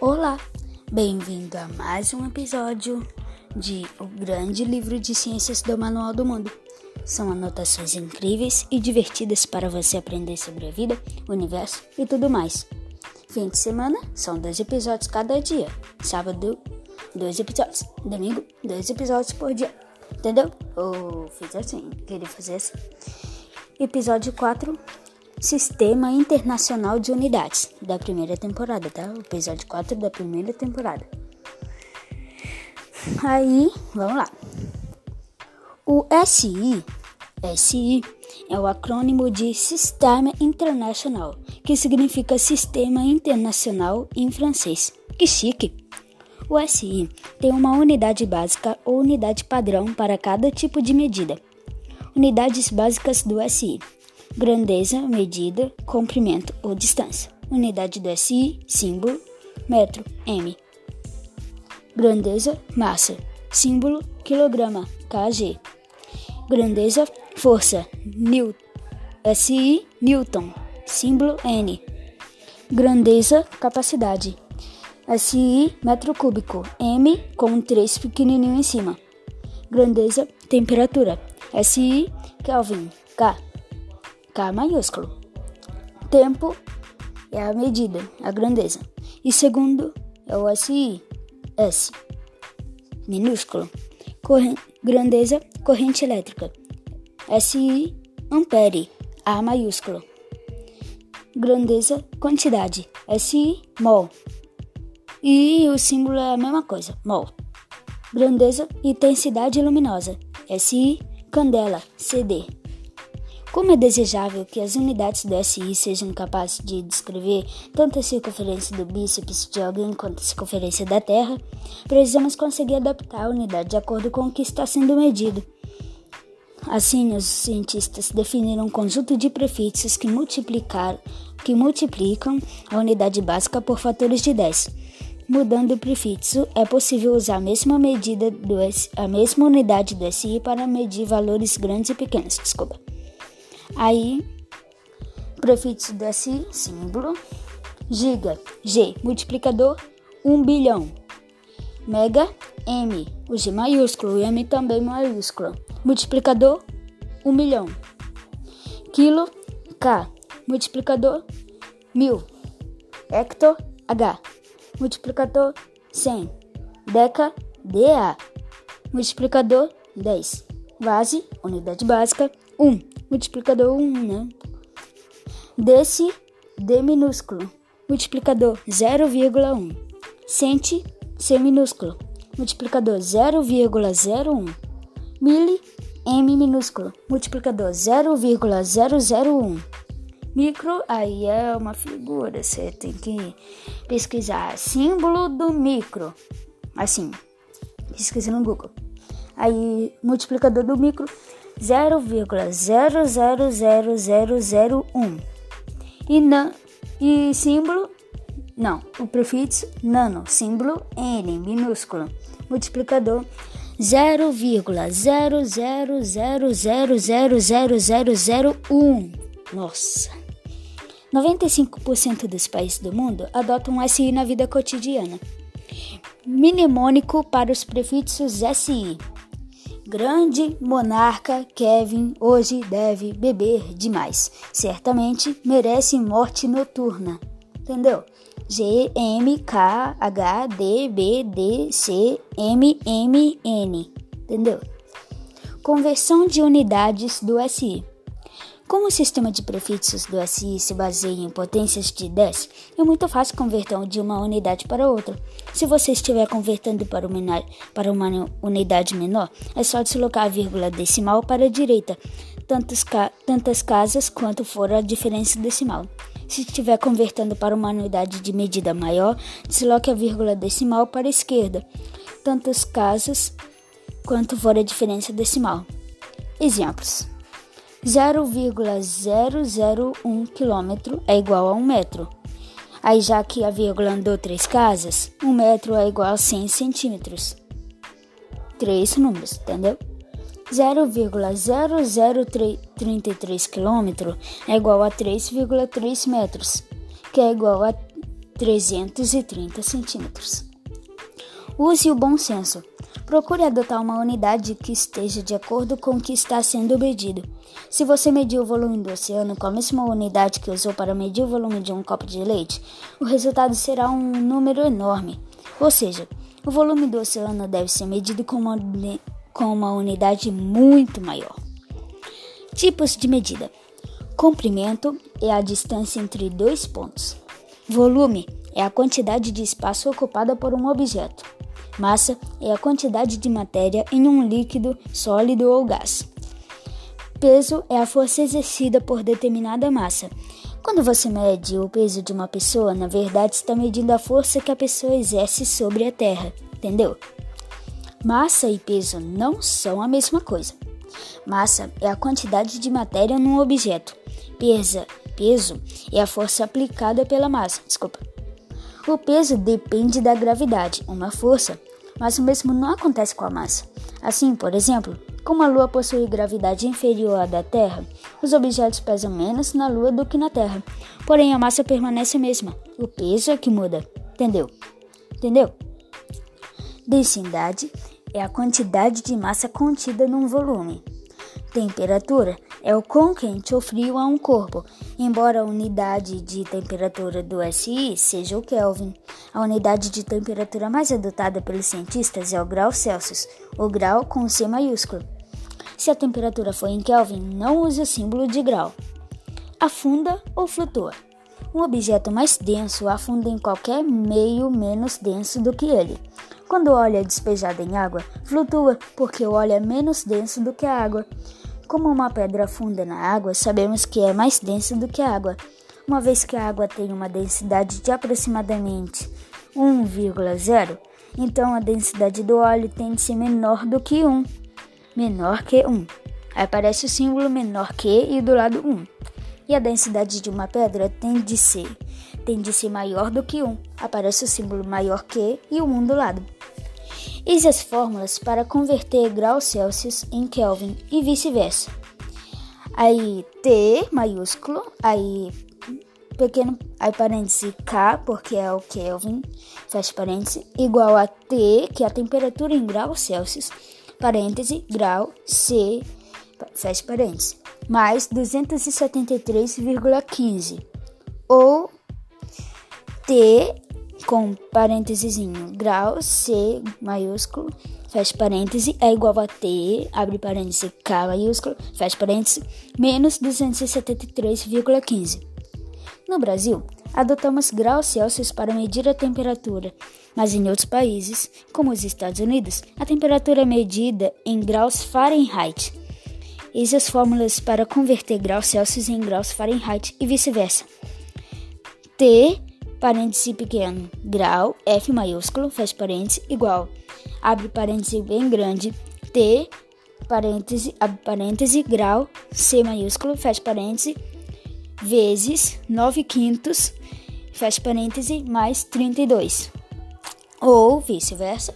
Olá, bem-vindo a mais um episódio de O Grande Livro de Ciências do Manual do Mundo. São anotações incríveis e divertidas para você aprender sobre a vida, o universo e tudo mais. Fim de semana são dois episódios cada dia. Sábado, dois episódios. Domingo, dois episódios por dia. Entendeu? Ou fiz assim, queria fazer assim. Episódio 4 Sistema Internacional de Unidades da primeira temporada, tá? O episódio 4 da primeira temporada. Aí, vamos lá. O SI, SI é o acrônimo de Sistema Internacional, que significa Sistema Internacional em francês. Que chique! O SI tem uma unidade básica ou unidade padrão para cada tipo de medida. Unidades básicas do SI grandeza, medida, comprimento ou distância. Unidade do SI, símbolo, metro, M. Grandeza, massa, símbolo, quilograma, kg. Grandeza, força, Newton, SI, Newton, símbolo, N. Grandeza, capacidade, SI, metro cúbico, M, com 3 pequenininho em cima. Grandeza, temperatura, SI, Kelvin, K. K maiúsculo. Tempo é a medida, a grandeza. E segundo é o SI, S, minúsculo. Corren grandeza, corrente elétrica. SI, ampere, A maiúsculo. Grandeza, quantidade. SI, mol. E o símbolo é a mesma coisa, mol. Grandeza, intensidade luminosa. SI, candela, CD. Como é desejável que as unidades do SI sejam capazes de descrever tanto a circunferência do bíceps de alguém quanto a circunferência da Terra, precisamos conseguir adaptar a unidade de acordo com o que está sendo medido. Assim, os cientistas definiram um conjunto de prefixos que, que multiplicam a unidade básica por fatores de 10. Mudando o prefixo, é possível usar a mesma medida do a mesma unidade do SI para medir valores grandes e pequenos. Desculpa. Aí, prefixo desse símbolo. Giga, G, multiplicador, 1 bilhão. Mega, M, o G maiúsculo, o M também maiúsculo. Multiplicador, 1 milhão. Quilo, K, multiplicador, mil. Hector, H, multiplicador, 100. Deca, DA, multiplicador, 10. Base, unidade básica, 1 multiplicador 1, né? Desse D minúsculo, multiplicador 0,1. Centi, C minúsculo, multiplicador 0,01. Mili, M minúsculo, multiplicador 0,001. Micro, aí é uma figura, você tem que pesquisar símbolo do micro. Assim, pesquisa no Google. Aí, multiplicador do micro 0,000001 e, na, e símbolo não, o prefixo nano, símbolo N minúsculo, multiplicador 0,00000001. Nossa. 95% dos países do mundo adotam um SI na vida cotidiana. Mnemônico para os prefixos SI. Grande monarca Kevin hoje deve beber demais. Certamente merece morte noturna. Entendeu? G M K H D B D C M M N. Entendeu? Conversão de unidades do SI. Como o sistema de prefixos do SI se baseia em potências de 10, é muito fácil converter de uma unidade para outra. Se você estiver convertendo para uma, unidade menor, é só deslocar a vírgula decimal para a direita, ca, tantas casas quanto for a diferença decimal. Se estiver convertendo para uma unidade de medida maior, desloque a vírgula decimal para a esquerda, tantas casas quanto for a diferença decimal. Exemplos. 0,001 km é igual a 1 metro. Aí, já que a vírgula andou três casas, 1 metro é igual a 100 centímetros. Três números, entendeu? 0,0033 km é igual a 3,3 metros, que é igual a 330 centímetros. Use o bom senso. Procure adotar uma unidade que esteja de acordo com o que está sendo medido. Se você medir o volume do oceano com a mesma unidade que usou para medir o volume de um copo de leite, o resultado será um número enorme. Ou seja, o volume do oceano deve ser medido com uma, com uma unidade muito maior. Tipos de medida: comprimento é a distância entre dois pontos. Volume é a quantidade de espaço ocupada por um objeto. Massa é a quantidade de matéria em um líquido, sólido ou gás. Peso é a força exercida por determinada massa. Quando você mede o peso de uma pessoa, na verdade está medindo a força que a pessoa exerce sobre a Terra, entendeu? Massa e peso não são a mesma coisa. Massa é a quantidade de matéria num objeto. Pesa, peso é a força aplicada pela massa. Desculpa. O peso depende da gravidade, uma força, mas o mesmo não acontece com a massa. Assim, por exemplo, como a Lua possui gravidade inferior à da Terra, os objetos pesam menos na Lua do que na Terra. Porém, a massa permanece a mesma. O peso é que muda. Entendeu? Entendeu? Densidade é a quantidade de massa contida num volume. Temperatura é o quão quente ou frio é um corpo, embora a unidade de temperatura do SI seja o Kelvin. A unidade de temperatura mais adotada pelos cientistas é o grau Celsius, o grau com C maiúsculo. Se a temperatura for em Kelvin, não use o símbolo de grau. Afunda ou flutua. Um objeto mais denso afunda em qualquer meio menos denso do que ele. Quando o óleo é despejado em água, flutua porque o óleo é menos denso do que a água. Como uma pedra afunda na água, sabemos que é mais densa do que a água, uma vez que a água tem uma densidade de aproximadamente 1,0, então a densidade do óleo tem de ser menor do que 1. Menor que 1. Aí aparece o símbolo menor que e do lado 1. E a densidade de uma pedra tem de ser tem de ser maior do que 1. Aparece o símbolo maior que e o 1 do lado. Eis as fórmulas para converter graus Celsius em Kelvin e vice-versa. Aí T maiúsculo, aí pequeno, aí parêntese K, porque é o Kelvin, fecha parêntese, igual a T, que é a temperatura em graus Celsius, parêntese, grau C, fecha parêntese, mais 273,15, ou T com parênteses grau C maiúsculo, fecha parêntese, é igual a T, abre parêntese, K maiúsculo, fecha parêntese, menos 273,15. No Brasil, adotamos graus Celsius para medir a temperatura, mas em outros países, como os Estados Unidos, a temperatura é medida em graus Fahrenheit. Eis as fórmulas para converter graus Celsius em graus Fahrenheit e vice-versa. T parêntese pequeno, grau, F maiúsculo, fecha parêntese, igual, abre parêntese bem grande, T, parêntese, abre parêntese, grau, C maiúsculo, fecha parêntese, vezes 9 quintos, fecha parêntese, mais 32. Ou vice-versa.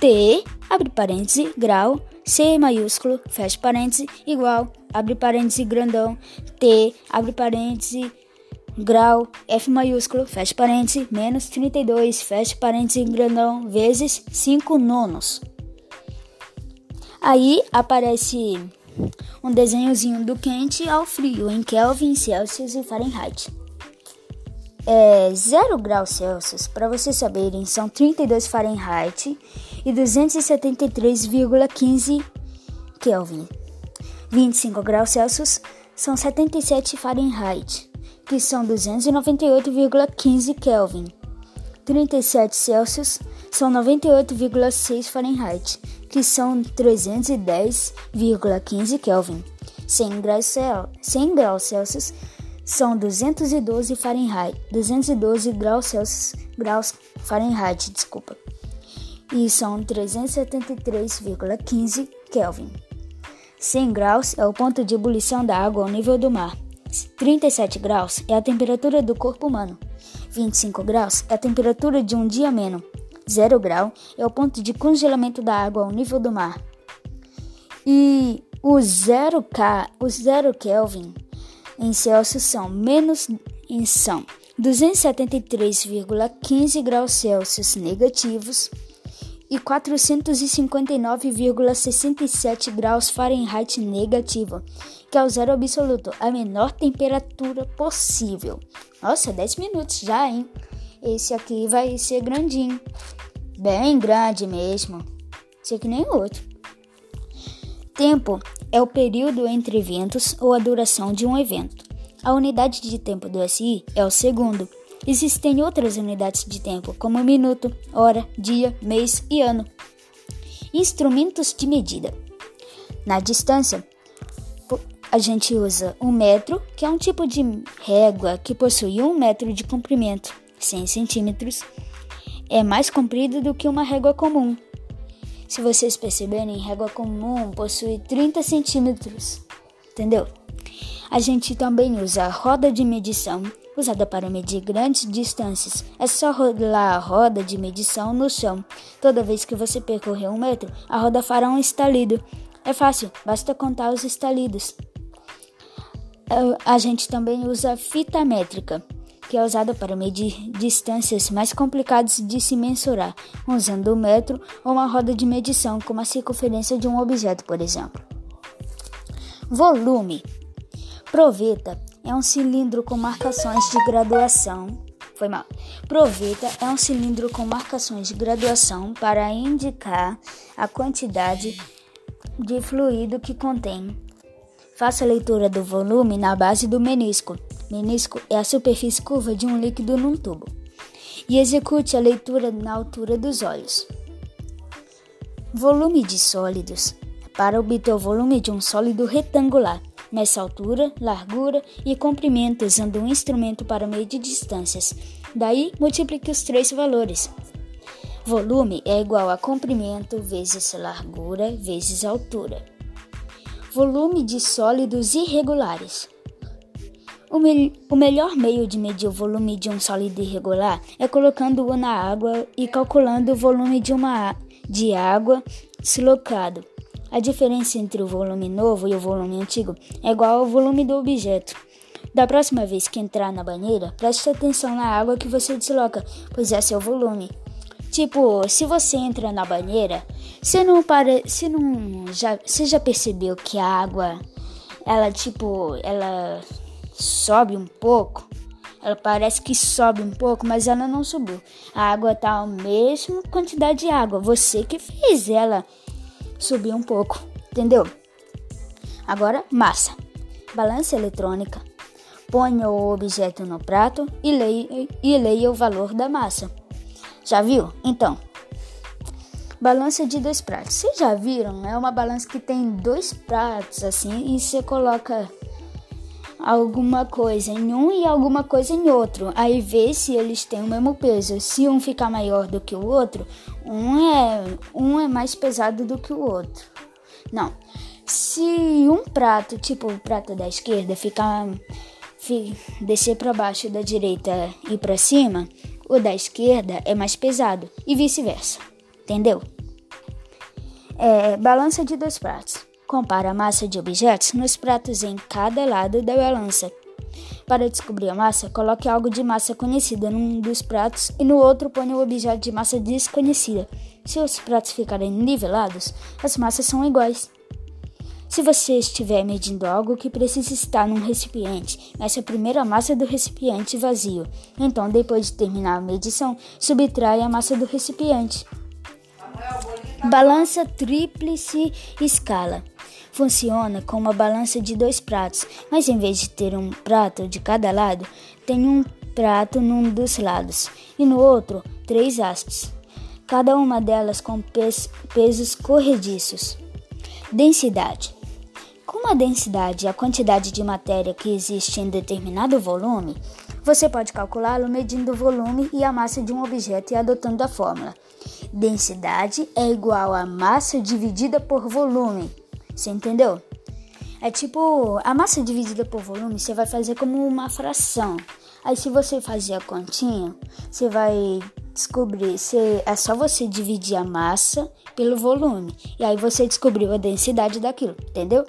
T, abre parêntese, grau, C maiúsculo, fecha parêntese, igual, abre parêntese grandão, T, abre parêntese, grau, F maiúsculo, fecha parênteses, menos 32, fecha parênteses grandão, vezes 5 nonos. Aí aparece um desenhozinho do quente ao frio em Kelvin, Celsius e Fahrenheit. É, 0 graus Celsius, para vocês saberem, são 32 Fahrenheit e 273,15 Kelvin. 25 graus Celsius são 77 Fahrenheit que são 298,15 Kelvin. 37 Celsius são 98,6 Fahrenheit, que são 310,15 Kelvin. 100 graus, Cel 100 graus Celsius são 212 Fahrenheit, 212 graus Celsius, graus Fahrenheit, desculpa. E são 373,15 Kelvin. 100 graus é o ponto de ebulição da água ao nível do mar. 37 graus é a temperatura do corpo humano. 25 graus é a temperatura de um dia ameno. 0 grau é o ponto de congelamento da água ao nível do mar. E o 0 K, o 0 Kelvin em Celsius são menos são 273,15 graus Celsius negativos e 459,67 graus Fahrenheit negativo, que é o zero absoluto, a menor temperatura possível. Nossa, 10 minutos já, hein? Esse aqui vai ser grandinho. Bem grande mesmo. Esse aqui nem o outro. Tempo é o período entre eventos ou a duração de um evento. A unidade de tempo do SI é o segundo. Existem outras unidades de tempo, como minuto, hora, dia, mês e ano. Instrumentos de medida. Na distância, a gente usa um metro, que é um tipo de régua que possui um metro de comprimento, 100 centímetros. É mais comprido do que uma régua comum. Se vocês perceberem, régua comum possui 30 centímetros, entendeu? A gente também usa a roda de medição, usada para medir grandes distâncias. É só rolar a roda de medição no chão. Toda vez que você percorrer um metro, a roda fará um estalido. É fácil, basta contar os estalidos. É, a gente também usa fita métrica, que é usada para medir distâncias mais complicadas de se mensurar, usando o metro ou uma roda de medição, como a circunferência de um objeto, por exemplo. Volume Proveta é um cilindro com marcações de graduação. Foi mal. Proveta é um cilindro com marcações de graduação para indicar a quantidade de fluido que contém. Faça a leitura do volume na base do menisco. Menisco é a superfície curva de um líquido num tubo. E execute a leitura na altura dos olhos. Volume de sólidos. Para obter o volume de um sólido retangular, nessa altura, largura e comprimento usando um instrumento para medir distâncias. Daí, multiplique os três valores. Volume é igual a comprimento vezes largura vezes altura. Volume de sólidos irregulares. O, me o, melhor meio de medir o volume de um sólido irregular é colocando-o na água e calculando o volume de uma de água deslocado. A diferença entre o volume novo e o volume antigo é igual ao volume do objeto. Da próxima vez que entrar na banheira, preste atenção na água que você desloca, pois é seu volume. Tipo, se você entra na banheira, você não para, você não já, você já percebeu que a água, ela tipo, ela sobe um pouco? Ela parece que sobe um pouco, mas ela não subiu. A água tá a mesma quantidade de água. Você que fez ela subir um pouco, entendeu? Agora, massa. Balança eletrônica. Ponha o objeto no prato e leia, e leia o valor da massa. Já viu? Então, balança de dois pratos. Vocês já viram? É uma balança que tem dois pratos assim e você coloca alguma coisa em um e alguma coisa em outro. Aí vê se eles têm o mesmo peso. Se um ficar maior do que o outro, um é um é mais pesado do que o outro. Não. Se um prato, tipo o prato da esquerda, ficar fi, descer para baixo da direita e para cima, o da esquerda é mais pesado e vice-versa. Entendeu? É, balança de dois pratos. Compara a massa de objetos nos pratos em cada lado da balança. Para descobrir a massa, coloque algo de massa conhecida num dos pratos e no outro ponha o objeto de massa desconhecida. Se os pratos ficarem nivelados, as massas são iguais. Se você estiver medindo algo que precisa estar num recipiente, meça a primeira massa do recipiente vazio. Então, depois de terminar a medição, subtrai a massa do recipiente. Balança tríplice escala. Funciona como uma balança de dois pratos, mas em vez de ter um prato de cada lado, tem um prato num dos lados e no outro três hastes, cada uma delas com pesos corrediços. Densidade. Como a densidade é a quantidade de matéria que existe em determinado volume, você pode calculá-lo medindo o volume e a massa de um objeto e adotando a fórmula. Densidade é igual a massa dividida por volume. Você entendeu? É tipo, a massa dividida por volume você vai fazer como uma fração. Aí se você fazer a continha, você vai descobrir, se é só você dividir a massa pelo volume. E aí você descobriu a densidade daquilo, entendeu?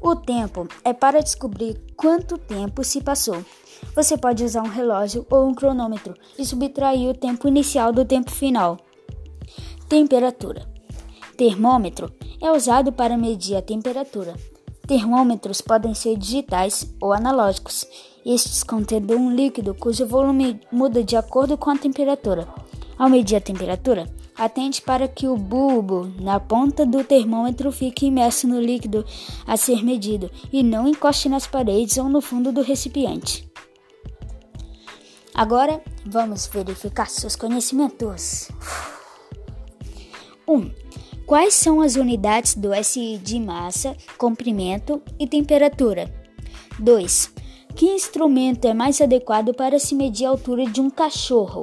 O tempo é para descobrir quanto tempo se passou. Você pode usar um relógio ou um cronômetro e subtrair o tempo inicial do tempo final. Temperatura. Termômetro é usado para medir a temperatura. Termômetros podem ser digitais ou analógicos, estes contendo um líquido cujo volume muda de acordo com a temperatura. Ao medir a temperatura, atente para que o bulbo na ponta do termômetro fique imerso no líquido a ser medido e não encoste nas paredes ou no fundo do recipiente. Agora vamos verificar seus conhecimentos. 1. Um, quais são as unidades do SI de massa, comprimento e temperatura? 2. Que instrumento é mais adequado para se medir a altura de um cachorro?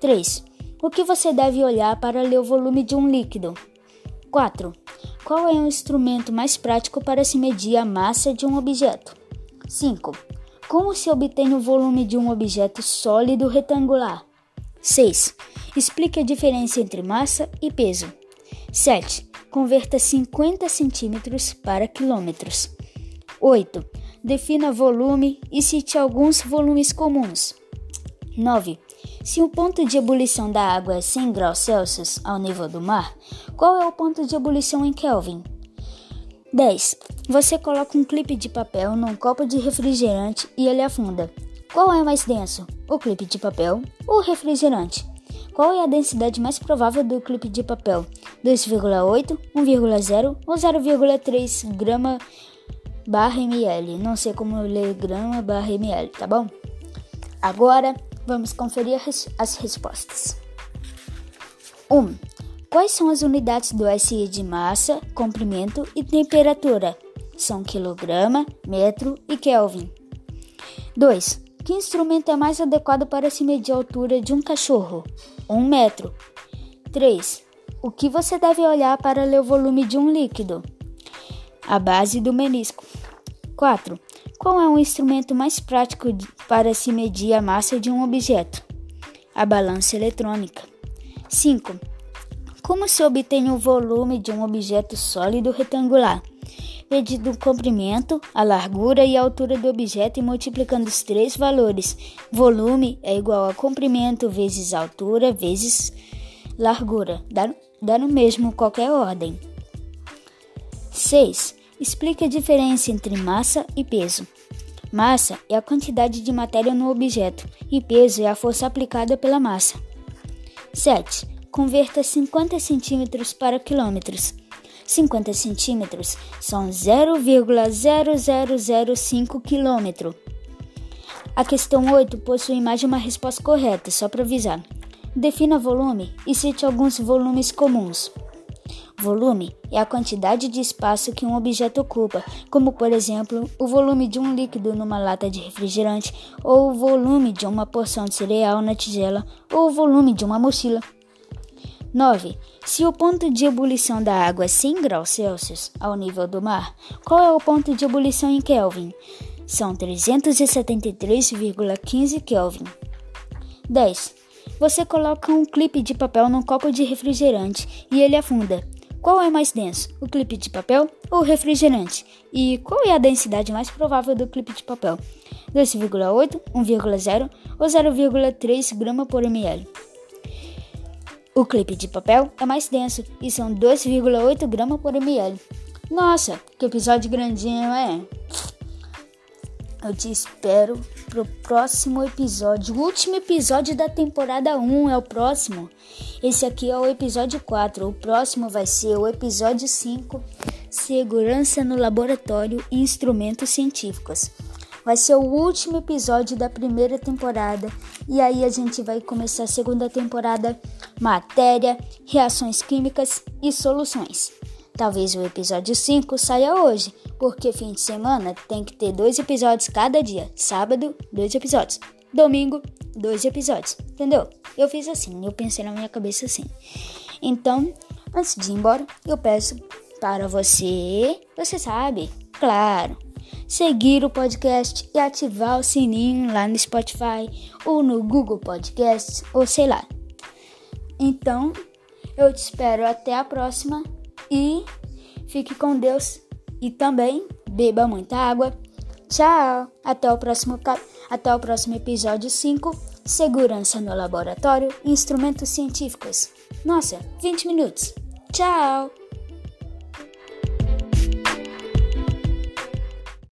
3. O que você deve olhar para ler o volume de um líquido? 4. Qual é o instrumento mais prático para se medir a massa de um objeto? 5. Como se obtém o volume de um objeto sólido retangular? 6. Explique a diferença entre massa e peso. 7. Converta 50 centímetros para quilômetros. 8. Defina volume e cite alguns volumes comuns. 9. Se o ponto de ebulição da água é 100 graus Celsius ao nível do mar, qual é o ponto de ebulição em Kelvin? 10. Você coloca um clipe de papel num copo de refrigerante e ele afunda. Qual é mais denso, o clipe de papel ou o refrigerante? Qual é a densidade mais provável do clipe de papel? 2,8, 1,0 ou 0,3 grama barra ml? Não sei como ler grama barra ml, tá bom? Agora vamos conferir as respostas. 1. Um, quais são as unidades do SI de massa, comprimento e temperatura? São quilograma, metro e Kelvin. 2. Que instrumento é mais adequado para se medir a altura de um cachorro? Um metro. 3. O que você deve olhar para ler o volume de um líquido? A base do menisco. 4. Qual é o instrumento mais prático para se medir a massa de um objeto? A balança eletrônica. 5. Como se obtém o volume de um objeto sólido retangular? Medindo o comprimento, a largura e a altura do objeto e multiplicando os três valores. Volume é igual a comprimento vezes altura vezes largura, dá, no mesmo qualquer ordem. 6. Explique a diferença entre massa e peso. Massa é a quantidade de matéria no objeto e peso é a força aplicada pela massa. 7. Converta 50 centímetros para quilômetros. 50 centímetros são 0,0005 quilômetro. A questão 8 possui mais de uma resposta correta, só para avisar. Defina volume e cite alguns volumes comuns. Volume é a quantidade de espaço que um objeto ocupa, como por exemplo o volume de um líquido numa lata de refrigerante, ou o volume de uma porção de cereal na tigela, ou o volume de uma mochila. 9. Se o ponto de ebulição da água é 100 graus Celsius ao nível do mar, qual é o ponto de ebulição em Kelvin? São 373,15 Kelvin. 10. Você coloca um clipe de papel num copo de refrigerante e ele afunda. Qual é mais denso, o clipe de papel ou o refrigerante? E qual é a densidade mais provável do clipe de papel? 2,8, 1,0 ou 0,3 grama por ml? O clipe de papel é mais denso e são 2,8 gramas por ml. Nossa, que episódio grandinho é! Eu te espero pro próximo episódio. O último episódio da temporada 1 é o próximo. Esse aqui é o episódio 4. O próximo vai ser o episódio 5: Segurança no Laboratório e Instrumentos Científicos. Vai ser o último episódio da primeira temporada e aí a gente vai começar a segunda temporada, matéria, reações químicas e soluções. Talvez o episódio 5 saia hoje, porque fim de semana tem que ter dois episódios cada dia. Sábado, dois episódios. Domingo, dois episódios. Entendeu? Eu fiz assim, eu pensei na minha cabeça assim. Então, antes de ir embora, eu peço para você, você sabe, claro, seguir o podcast e ativar o sininho lá no Spotify ou no Google Podcasts ou sei lá. Então, eu te espero até a próxima e fique com Deus e também beba muita água, Tchau! Até o próximo, até o próximo episódio 5. Segurança no laboratório instrumentos científicos. Nossa, 20 minutos. Tchau!